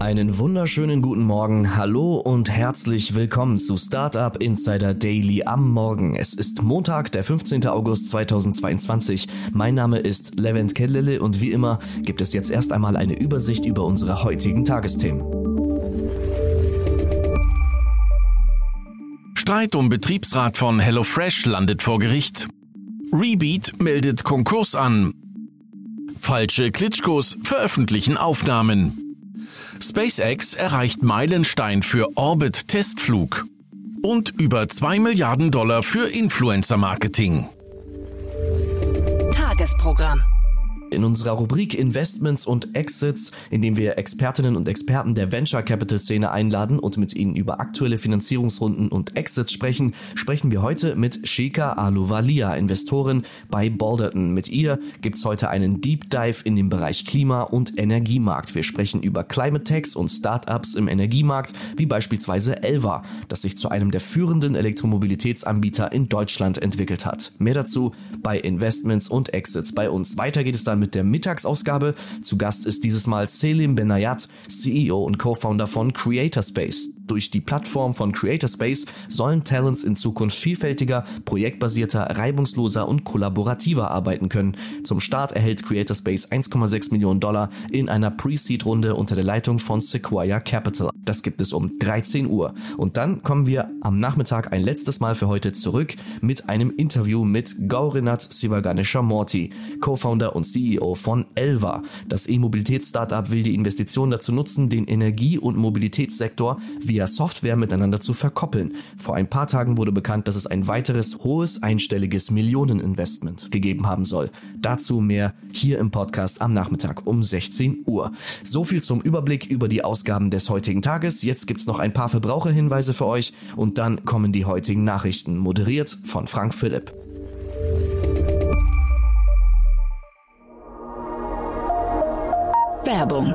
Einen wunderschönen guten Morgen, hallo und herzlich willkommen zu Startup Insider Daily am Morgen. Es ist Montag, der 15. August 2022. Mein Name ist Levent Kellele und wie immer gibt es jetzt erst einmal eine Übersicht über unsere heutigen Tagesthemen. Streit um Betriebsrat von HelloFresh landet vor Gericht. Rebeat meldet Konkurs an. Falsche Klitschkos veröffentlichen Aufnahmen. SpaceX erreicht Meilenstein für Orbit-Testflug und über 2 Milliarden Dollar für Influencer-Marketing. Tagesprogramm. In unserer Rubrik Investments und Exits, in dem wir Expertinnen und Experten der Venture Capital Szene einladen und mit ihnen über aktuelle Finanzierungsrunden und Exits sprechen, sprechen wir heute mit Shika Aluvalia, Investorin bei Balderton. Mit ihr gibt's heute einen Deep Dive in den Bereich Klima- und Energiemarkt. Wir sprechen über Climate Techs und Startups im Energiemarkt, wie beispielsweise Elva, das sich zu einem der führenden Elektromobilitätsanbieter in Deutschland entwickelt hat. Mehr dazu bei Investments und Exits bei uns. Weiter geht es dann mit der Mittagsausgabe. Zu Gast ist dieses Mal Selim Benayat, CEO und Co-Founder von Creator Space. Durch die Plattform von Creator Space sollen Talents in Zukunft vielfältiger, projektbasierter, reibungsloser und kollaborativer arbeiten können. Zum Start erhält Creator Space 1,6 Millionen Dollar in einer Pre-Seed-Runde unter der Leitung von Sequoia Capital. Das gibt es um 13 Uhr. Und dann kommen wir am Nachmittag ein letztes Mal für heute zurück mit einem Interview mit Gaurinath Sivaganesha Morty, Co-Founder und CEO von Elva. Das E-Mobilitäts-Startup will die Investition dazu nutzen, den Energie- und Mobilitätssektor via via Software miteinander zu verkoppeln. Vor ein paar Tagen wurde bekannt, dass es ein weiteres hohes einstelliges Millioneninvestment gegeben haben soll. Dazu mehr hier im Podcast am Nachmittag um 16 Uhr. So viel zum Überblick über die Ausgaben des heutigen Tages. Jetzt gibt's noch ein paar Verbraucherhinweise für euch und dann kommen die heutigen Nachrichten, moderiert von Frank Philipp. Werbung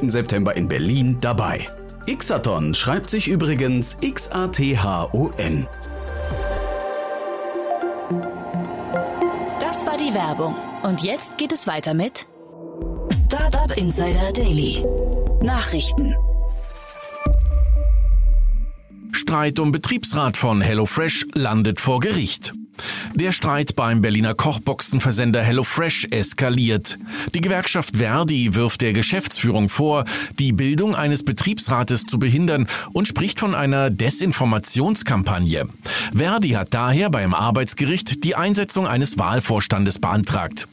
3. September in Berlin dabei. Xathon schreibt sich übrigens X-A-T-H-O-N. Das war die Werbung. Und jetzt geht es weiter mit Startup Insider Daily. Nachrichten. Streit um Betriebsrat von HelloFresh landet vor Gericht. Der Streit beim Berliner Kochboxenversender HelloFresh eskaliert. Die Gewerkschaft Verdi wirft der Geschäftsführung vor, die Bildung eines Betriebsrates zu behindern und spricht von einer Desinformationskampagne. Verdi hat daher beim Arbeitsgericht die Einsetzung eines Wahlvorstandes beantragt.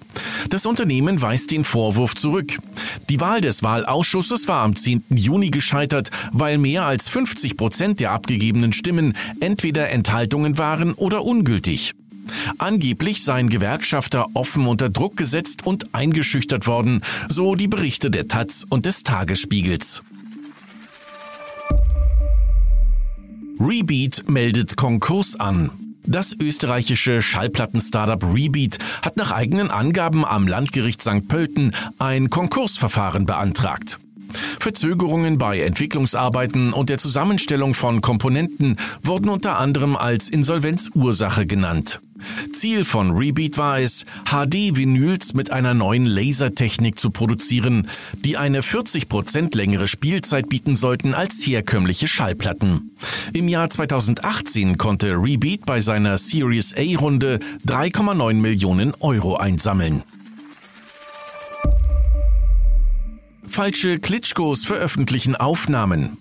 Das Unternehmen weist den Vorwurf zurück. Die Wahl des Wahlausschusses war am 10. Juni gescheitert, weil mehr als 50 Prozent der abgegebenen Stimmen entweder Enthaltungen waren oder ungültig. Angeblich seien Gewerkschafter offen unter Druck gesetzt und eingeschüchtert worden, so die Berichte der Taz und des Tagesspiegels. Rebeat meldet Konkurs an. Das österreichische Schallplatten-Startup Rebeat hat nach eigenen Angaben am Landgericht St. Pölten ein Konkursverfahren beantragt. Verzögerungen bei Entwicklungsarbeiten und der Zusammenstellung von Komponenten wurden unter anderem als Insolvenzursache genannt. Ziel von Rebeat war es, HD-Vinyls mit einer neuen Lasertechnik zu produzieren, die eine 40% längere Spielzeit bieten sollten als herkömmliche Schallplatten. Im Jahr 2018 konnte Rebeat bei seiner Series A-Runde 3,9 Millionen Euro einsammeln. Falsche Klitschkos veröffentlichen Aufnahmen.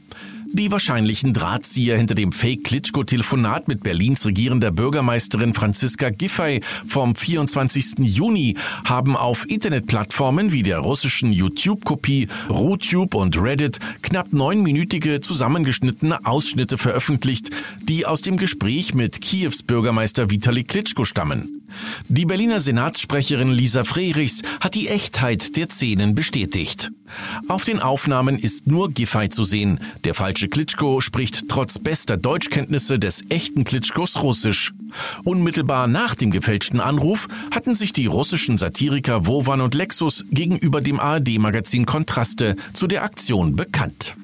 Die wahrscheinlichen Drahtzieher hinter dem Fake-Klitschko-Telefonat mit Berlins regierender Bürgermeisterin Franziska Giffey vom 24. Juni haben auf Internetplattformen wie der russischen YouTube-Kopie RuTube und Reddit knapp neunminütige zusammengeschnittene Ausschnitte veröffentlicht, die aus dem Gespräch mit Kiews Bürgermeister Vitali Klitschko stammen. Die Berliner Senatssprecherin Lisa Frerichs hat die Echtheit der Szenen bestätigt. Auf den Aufnahmen ist nur Giffey zu sehen. Der falsche Klitschko spricht trotz bester Deutschkenntnisse des echten Klitschkos Russisch. Unmittelbar nach dem gefälschten Anruf hatten sich die russischen Satiriker Wovan und Lexus gegenüber dem ARD-Magazin Kontraste zu der Aktion bekannt.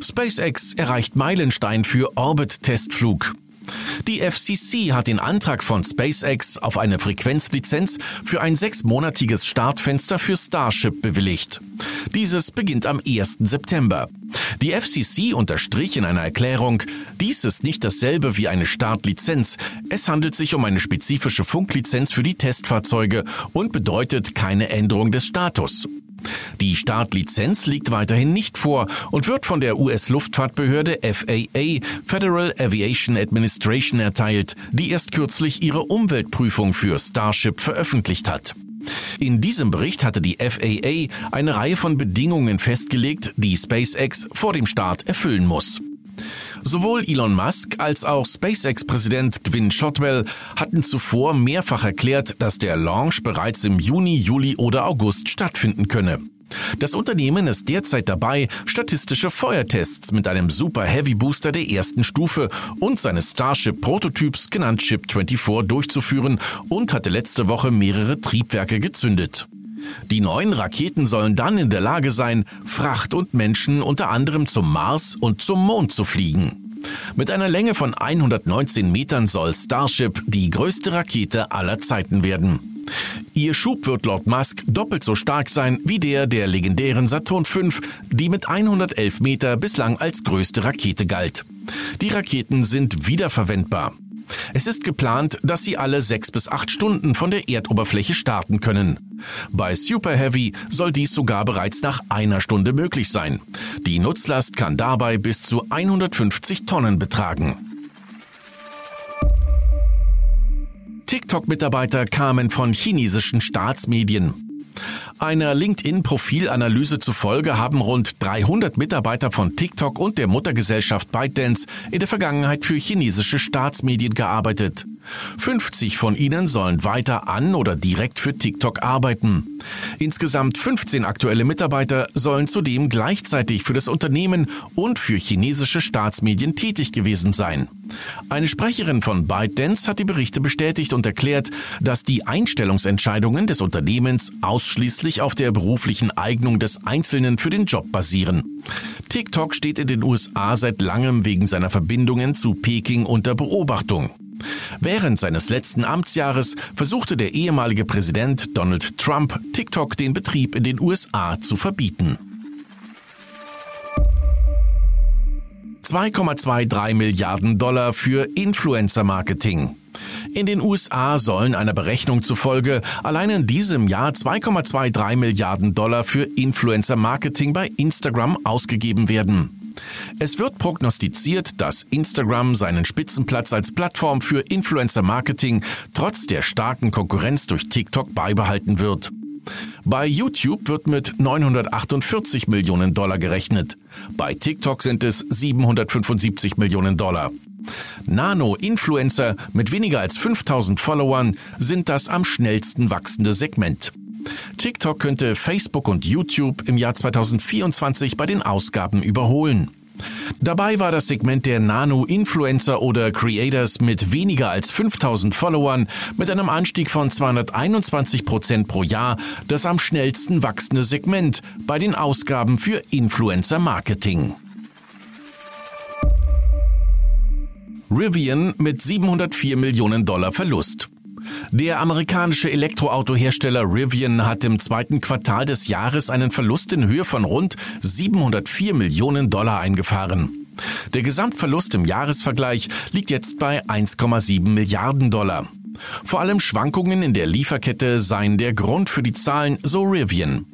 SpaceX erreicht Meilenstein für Orbit-Testflug. Die FCC hat den Antrag von SpaceX auf eine Frequenzlizenz für ein sechsmonatiges Startfenster für Starship bewilligt. Dieses beginnt am 1. September. Die FCC unterstrich in einer Erklärung, dies ist nicht dasselbe wie eine Startlizenz. Es handelt sich um eine spezifische Funklizenz für die Testfahrzeuge und bedeutet keine Änderung des Status. Die Startlizenz liegt weiterhin nicht vor und wird von der US-Luftfahrtbehörde FAA Federal Aviation Administration erteilt, die erst kürzlich ihre Umweltprüfung für Starship veröffentlicht hat. In diesem Bericht hatte die FAA eine Reihe von Bedingungen festgelegt, die SpaceX vor dem Start erfüllen muss. Sowohl Elon Musk als auch SpaceX-Präsident Gwynne Shotwell hatten zuvor mehrfach erklärt, dass der Launch bereits im Juni, Juli oder August stattfinden könne. Das Unternehmen ist derzeit dabei, statistische Feuertests mit einem Super Heavy Booster der ersten Stufe und seines Starship Prototyps genannt Ship 24 durchzuführen und hatte letzte Woche mehrere Triebwerke gezündet. Die neuen Raketen sollen dann in der Lage sein, Fracht und Menschen unter anderem zum Mars und zum Mond zu fliegen. Mit einer Länge von 119 Metern soll Starship die größte Rakete aller Zeiten werden. Ihr Schub wird laut Musk doppelt so stark sein wie der der legendären Saturn V, die mit 111 Meter bislang als größte Rakete galt. Die Raketen sind wiederverwendbar. Es ist geplant, dass sie alle sechs bis acht Stunden von der Erdoberfläche starten können. Bei Super Heavy soll dies sogar bereits nach einer Stunde möglich sein. Die Nutzlast kann dabei bis zu 150 Tonnen betragen. TikTok-Mitarbeiter kamen von chinesischen Staatsmedien. Einer LinkedIn-Profilanalyse zufolge haben rund 300 Mitarbeiter von TikTok und der Muttergesellschaft ByteDance in der Vergangenheit für chinesische Staatsmedien gearbeitet. 50 von ihnen sollen weiter an oder direkt für TikTok arbeiten. Insgesamt 15 aktuelle Mitarbeiter sollen zudem gleichzeitig für das Unternehmen und für chinesische Staatsmedien tätig gewesen sein. Eine Sprecherin von ByteDance hat die Berichte bestätigt und erklärt, dass die Einstellungsentscheidungen des Unternehmens ausschließlich auf der beruflichen Eignung des Einzelnen für den Job basieren. TikTok steht in den USA seit langem wegen seiner Verbindungen zu Peking unter Beobachtung. Während seines letzten Amtsjahres versuchte der ehemalige Präsident Donald Trump, TikTok den Betrieb in den USA zu verbieten. 2,23 Milliarden Dollar für Influencer-Marketing. In den USA sollen einer Berechnung zufolge allein in diesem Jahr 2,23 Milliarden Dollar für Influencer-Marketing bei Instagram ausgegeben werden. Es wird prognostiziert, dass Instagram seinen Spitzenplatz als Plattform für Influencer-Marketing trotz der starken Konkurrenz durch TikTok beibehalten wird. Bei YouTube wird mit 948 Millionen Dollar gerechnet. Bei TikTok sind es 775 Millionen Dollar. Nano-Influencer mit weniger als 5000 Followern sind das am schnellsten wachsende Segment. TikTok könnte Facebook und YouTube im Jahr 2024 bei den Ausgaben überholen. Dabei war das Segment der Nano-Influencer oder Creators mit weniger als 5000 Followern mit einem Anstieg von 221 Prozent pro Jahr das am schnellsten wachsende Segment bei den Ausgaben für Influencer-Marketing. Rivian mit 704 Millionen Dollar Verlust. Der amerikanische Elektroautohersteller Rivian hat im zweiten Quartal des Jahres einen Verlust in Höhe von rund 704 Millionen Dollar eingefahren. Der Gesamtverlust im Jahresvergleich liegt jetzt bei 1,7 Milliarden Dollar. Vor allem Schwankungen in der Lieferkette seien der Grund für die Zahlen, so Rivian.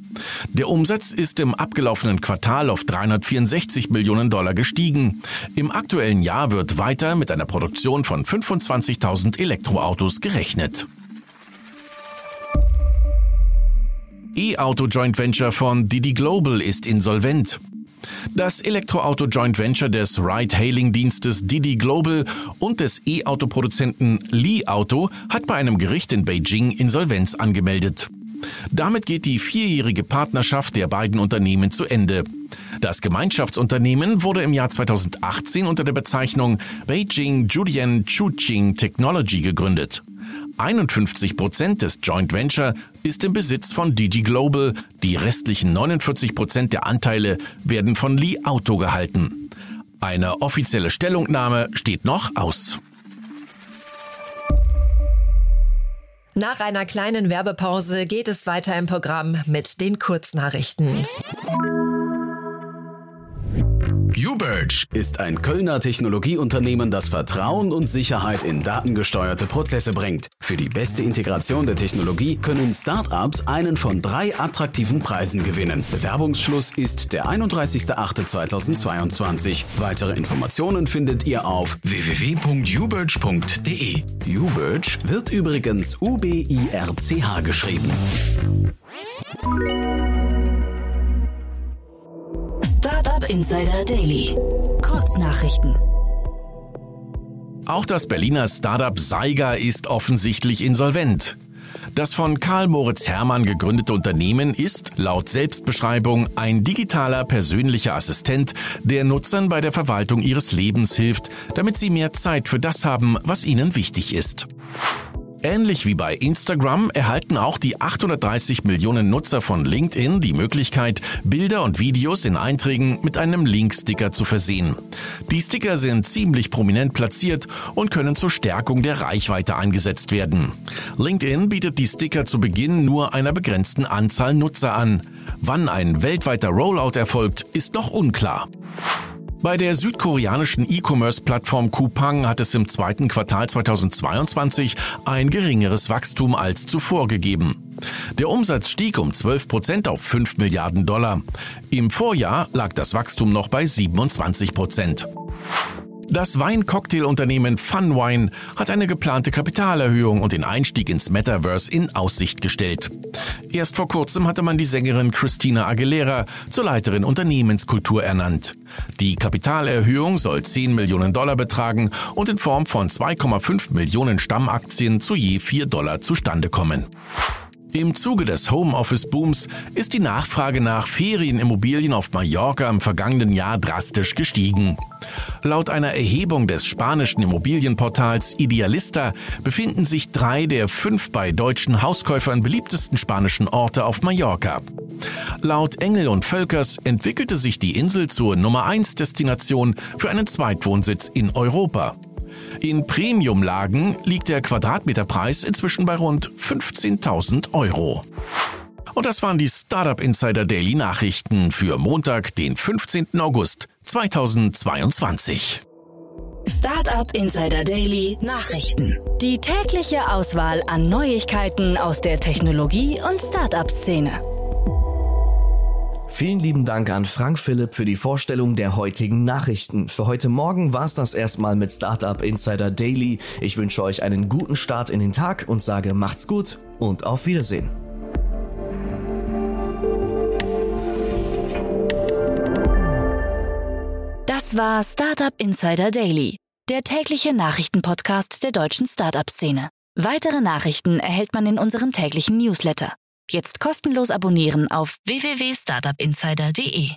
Der Umsatz ist im abgelaufenen Quartal auf 364 Millionen Dollar gestiegen. Im aktuellen Jahr wird weiter mit einer Produktion von 25.000 Elektroautos gerechnet. E-Auto Joint Venture von Didi Global ist insolvent. Das Elektroauto Joint Venture des Ride-Hailing-Dienstes Didi Global und des E-Auto-Produzenten Li Auto hat bei einem Gericht in Beijing Insolvenz angemeldet. Damit geht die vierjährige Partnerschaft der beiden Unternehmen zu Ende. Das Gemeinschaftsunternehmen wurde im Jahr 2018 unter der Bezeichnung Beijing Julian Chuqing Technology gegründet. 51 Prozent des Joint Venture ist im Besitz von DG Global. Die restlichen 49 Prozent der Anteile werden von Li Auto gehalten. Eine offizielle Stellungnahme steht noch aus. Nach einer kleinen Werbepause geht es weiter im Programm mit den Kurznachrichten. UBirch ist ein Kölner Technologieunternehmen, das Vertrauen und Sicherheit in datengesteuerte Prozesse bringt. Für die beste Integration der Technologie können Startups einen von drei attraktiven Preisen gewinnen. Bewerbungsschluss ist der 31.08.2022. Weitere Informationen findet ihr auf www.ubirch.de. UBirch wird übrigens U-B-I-R-C-H geschrieben. Insider Daily. Kurznachrichten. Auch das Berliner Startup Saiga ist offensichtlich insolvent. Das von Karl Moritz Hermann gegründete Unternehmen ist, laut Selbstbeschreibung, ein digitaler persönlicher Assistent, der Nutzern bei der Verwaltung ihres Lebens hilft, damit sie mehr Zeit für das haben, was ihnen wichtig ist. Ähnlich wie bei Instagram erhalten auch die 830 Millionen Nutzer von LinkedIn die Möglichkeit, Bilder und Videos in Einträgen mit einem Linksticker zu versehen. Die Sticker sind ziemlich prominent platziert und können zur Stärkung der Reichweite eingesetzt werden. LinkedIn bietet die Sticker zu Beginn nur einer begrenzten Anzahl Nutzer an. Wann ein weltweiter Rollout erfolgt, ist noch unklar. Bei der südkoreanischen E-Commerce-Plattform Coupang hat es im zweiten Quartal 2022 ein geringeres Wachstum als zuvor gegeben. Der Umsatz stieg um 12 Prozent auf 5 Milliarden Dollar. Im Vorjahr lag das Wachstum noch bei 27 Prozent. Das Wein-Cocktail-Unternehmen Funwine hat eine geplante Kapitalerhöhung und den Einstieg ins Metaverse in Aussicht gestellt. Erst vor kurzem hatte man die Sängerin Christina Aguilera zur Leiterin Unternehmenskultur ernannt. Die Kapitalerhöhung soll 10 Millionen Dollar betragen und in Form von 2,5 Millionen Stammaktien zu je 4 Dollar zustande kommen. Im Zuge des Homeoffice-Booms ist die Nachfrage nach Ferienimmobilien auf Mallorca im vergangenen Jahr drastisch gestiegen. Laut einer Erhebung des spanischen Immobilienportals Idealista befinden sich drei der fünf bei deutschen Hauskäufern beliebtesten spanischen Orte auf Mallorca. Laut Engel und Völkers entwickelte sich die Insel zur Nummer 1 Destination für einen Zweitwohnsitz in Europa. In Premiumlagen liegt der Quadratmeterpreis inzwischen bei rund 15.000 Euro. Und das waren die Startup Insider Daily Nachrichten für Montag, den 15. August 2022. Startup Insider Daily Nachrichten. Die tägliche Auswahl an Neuigkeiten aus der Technologie- und Startup-Szene. Vielen lieben Dank an Frank Philipp für die Vorstellung der heutigen Nachrichten. Für heute Morgen war es das erstmal mit Startup Insider Daily. Ich wünsche euch einen guten Start in den Tag und sage macht's gut und auf Wiedersehen. Das war Startup Insider Daily, der tägliche Nachrichtenpodcast der deutschen Startup-Szene. Weitere Nachrichten erhält man in unserem täglichen Newsletter. Jetzt kostenlos abonnieren auf www.startupinsider.de.